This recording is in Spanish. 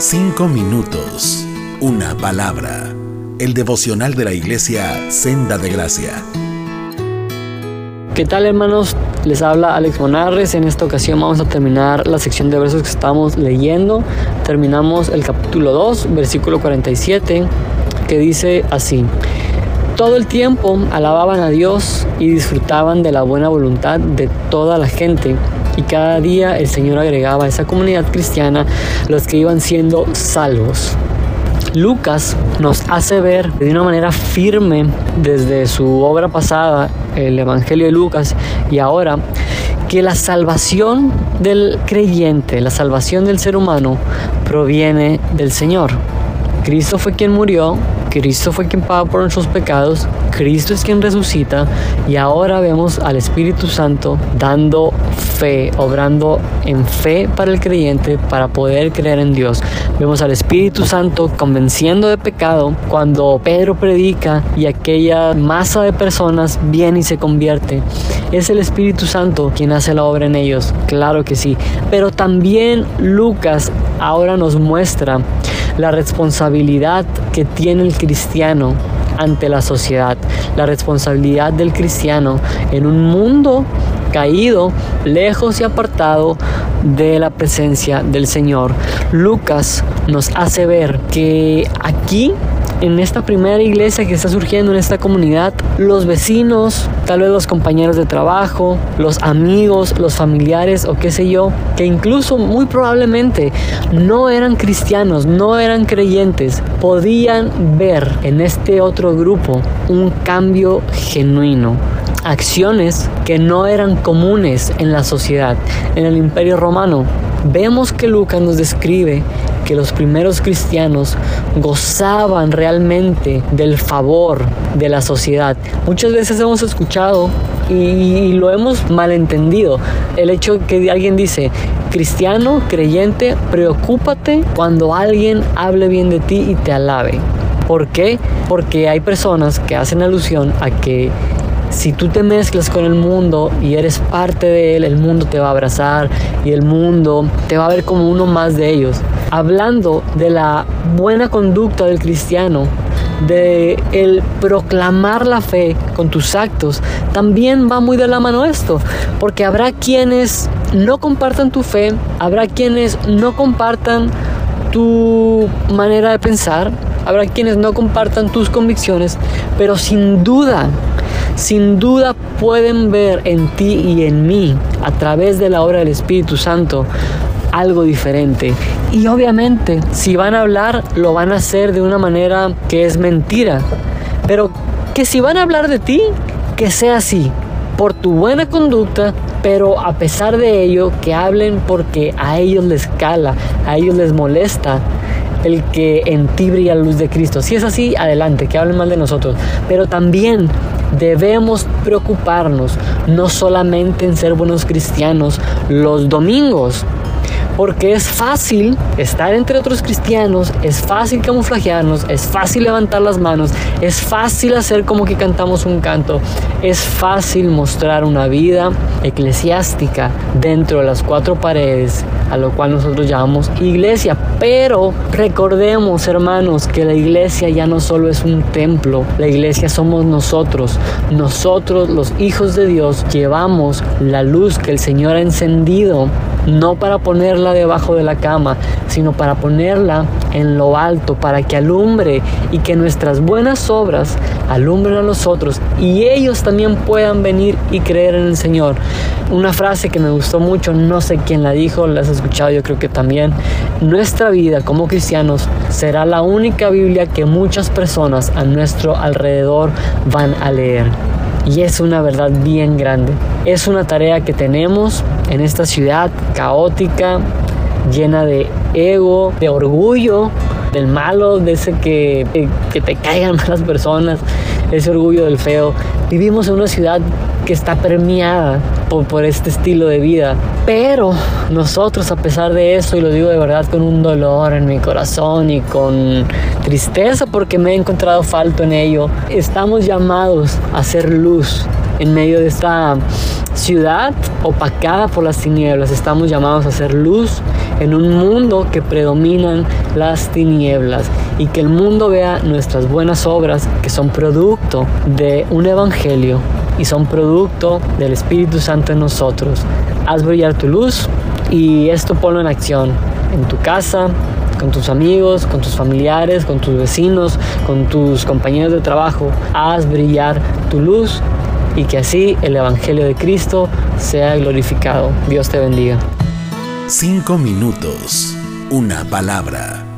Cinco minutos. Una palabra. El devocional de la iglesia Senda de Gracia. ¿Qué tal hermanos? Les habla Alex Monarres. En esta ocasión vamos a terminar la sección de versos que estamos leyendo. Terminamos el capítulo 2, versículo 47, que dice así. Todo el tiempo alababan a Dios y disfrutaban de la buena voluntad de toda la gente y cada día el Señor agregaba a esa comunidad cristiana los que iban siendo salvos. Lucas nos hace ver de una manera firme desde su obra pasada, el Evangelio de Lucas, y ahora que la salvación del creyente, la salvación del ser humano, proviene del Señor. Cristo fue quien murió, Cristo fue quien pagó por nuestros pecados, Cristo es quien resucita y ahora vemos al Espíritu Santo dando fe, obrando en fe para el creyente para poder creer en Dios. Vemos al Espíritu Santo convenciendo de pecado cuando Pedro predica y aquella masa de personas viene y se convierte. Es el Espíritu Santo quien hace la obra en ellos, claro que sí. Pero también Lucas ahora nos muestra la responsabilidad que tiene el cristiano ante la sociedad, la responsabilidad del cristiano en un mundo caído, lejos y apartado de la presencia del Señor. Lucas nos hace ver que aquí en esta primera iglesia que está surgiendo en esta comunidad, los vecinos, tal vez los compañeros de trabajo, los amigos, los familiares o qué sé yo, que incluso muy probablemente no eran cristianos, no eran creyentes, podían ver en este otro grupo un cambio genuino acciones que no eran comunes en la sociedad, en el imperio romano. Vemos que Lucas nos describe que los primeros cristianos gozaban realmente del favor de la sociedad. Muchas veces hemos escuchado y, lo hemos malentendido. El hecho que alguien dice, cristiano, creyente, preocúpate cuando alguien hable bien de ti y te alabe. ¿Por qué? Porque hay personas que hacen alusión a que si tú te mezclas con el mundo y eres parte de él, el mundo te va a abrazar y el mundo te va a ver como uno más de ellos. Hablando de la buena conducta del cristiano, de el proclamar la fe con tus actos, también va muy de la mano esto, porque habrá quienes no compartan tu fe, habrá quienes no compartan tu manera de pensar, habrá quienes no compartan tus convicciones, pero sin duda sin duda pueden ver en ti y en mí, a través de la obra del Espíritu Santo, algo diferente. Y obviamente, si van a hablar, lo van a hacer de una manera que es mentira. Pero que si van a hablar de ti, que sea así, por tu buena conducta, pero a pesar de ello, que hablen porque a ellos les cala, a ellos les molesta el que en ti brilla la luz de Cristo. Si es así, adelante, que hablen mal de nosotros. Pero también debemos preocuparnos no solamente en ser buenos cristianos los domingos, porque es fácil estar entre otros cristianos, es fácil camuflajearnos, es fácil levantar las manos, es fácil hacer como que cantamos un canto, es fácil mostrar una vida eclesiástica dentro de las cuatro paredes, a lo cual nosotros llamamos iglesia. Pero recordemos, hermanos, que la iglesia ya no solo es un templo, la iglesia somos nosotros. Nosotros, los hijos de Dios, llevamos la luz que el Señor ha encendido no para ponerla debajo de la cama, sino para ponerla en lo alto, para que alumbre y que nuestras buenas obras alumbren a los otros y ellos también puedan venir y creer en el Señor. Una frase que me gustó mucho, no sé quién la dijo, la has escuchado yo creo que también. Nuestra vida como cristianos será la única Biblia que muchas personas a nuestro alrededor van a leer. Y es una verdad bien grande. Es una tarea que tenemos en esta ciudad caótica, llena de ego, de orgullo, del malo, de ese que, que te caigan malas personas. ese orgullo del feo. Vivimos en una ciudad que está permeada por, por, este estilo de vida. Pero nosotros, a pesar de eso, y lo digo de verdad con un dolor en mi corazón y con tristeza porque me he encontrado falto en ello, estamos llamados a ser luz en medio de esta ciudad opacada por las tinieblas. Estamos llamados a ser luz en un mundo que predominan las tinieblas y que el mundo vea nuestras buenas obras que son producto de un evangelio y son producto del Espíritu Santo en nosotros. Haz brillar tu luz y esto ponlo en acción en tu casa, con tus amigos, con tus familiares, con tus vecinos, con tus compañeros de trabajo. Haz brillar tu luz y que así el Evangelio de Cristo sea glorificado. Dios te bendiga. Cinco minutos, una palabra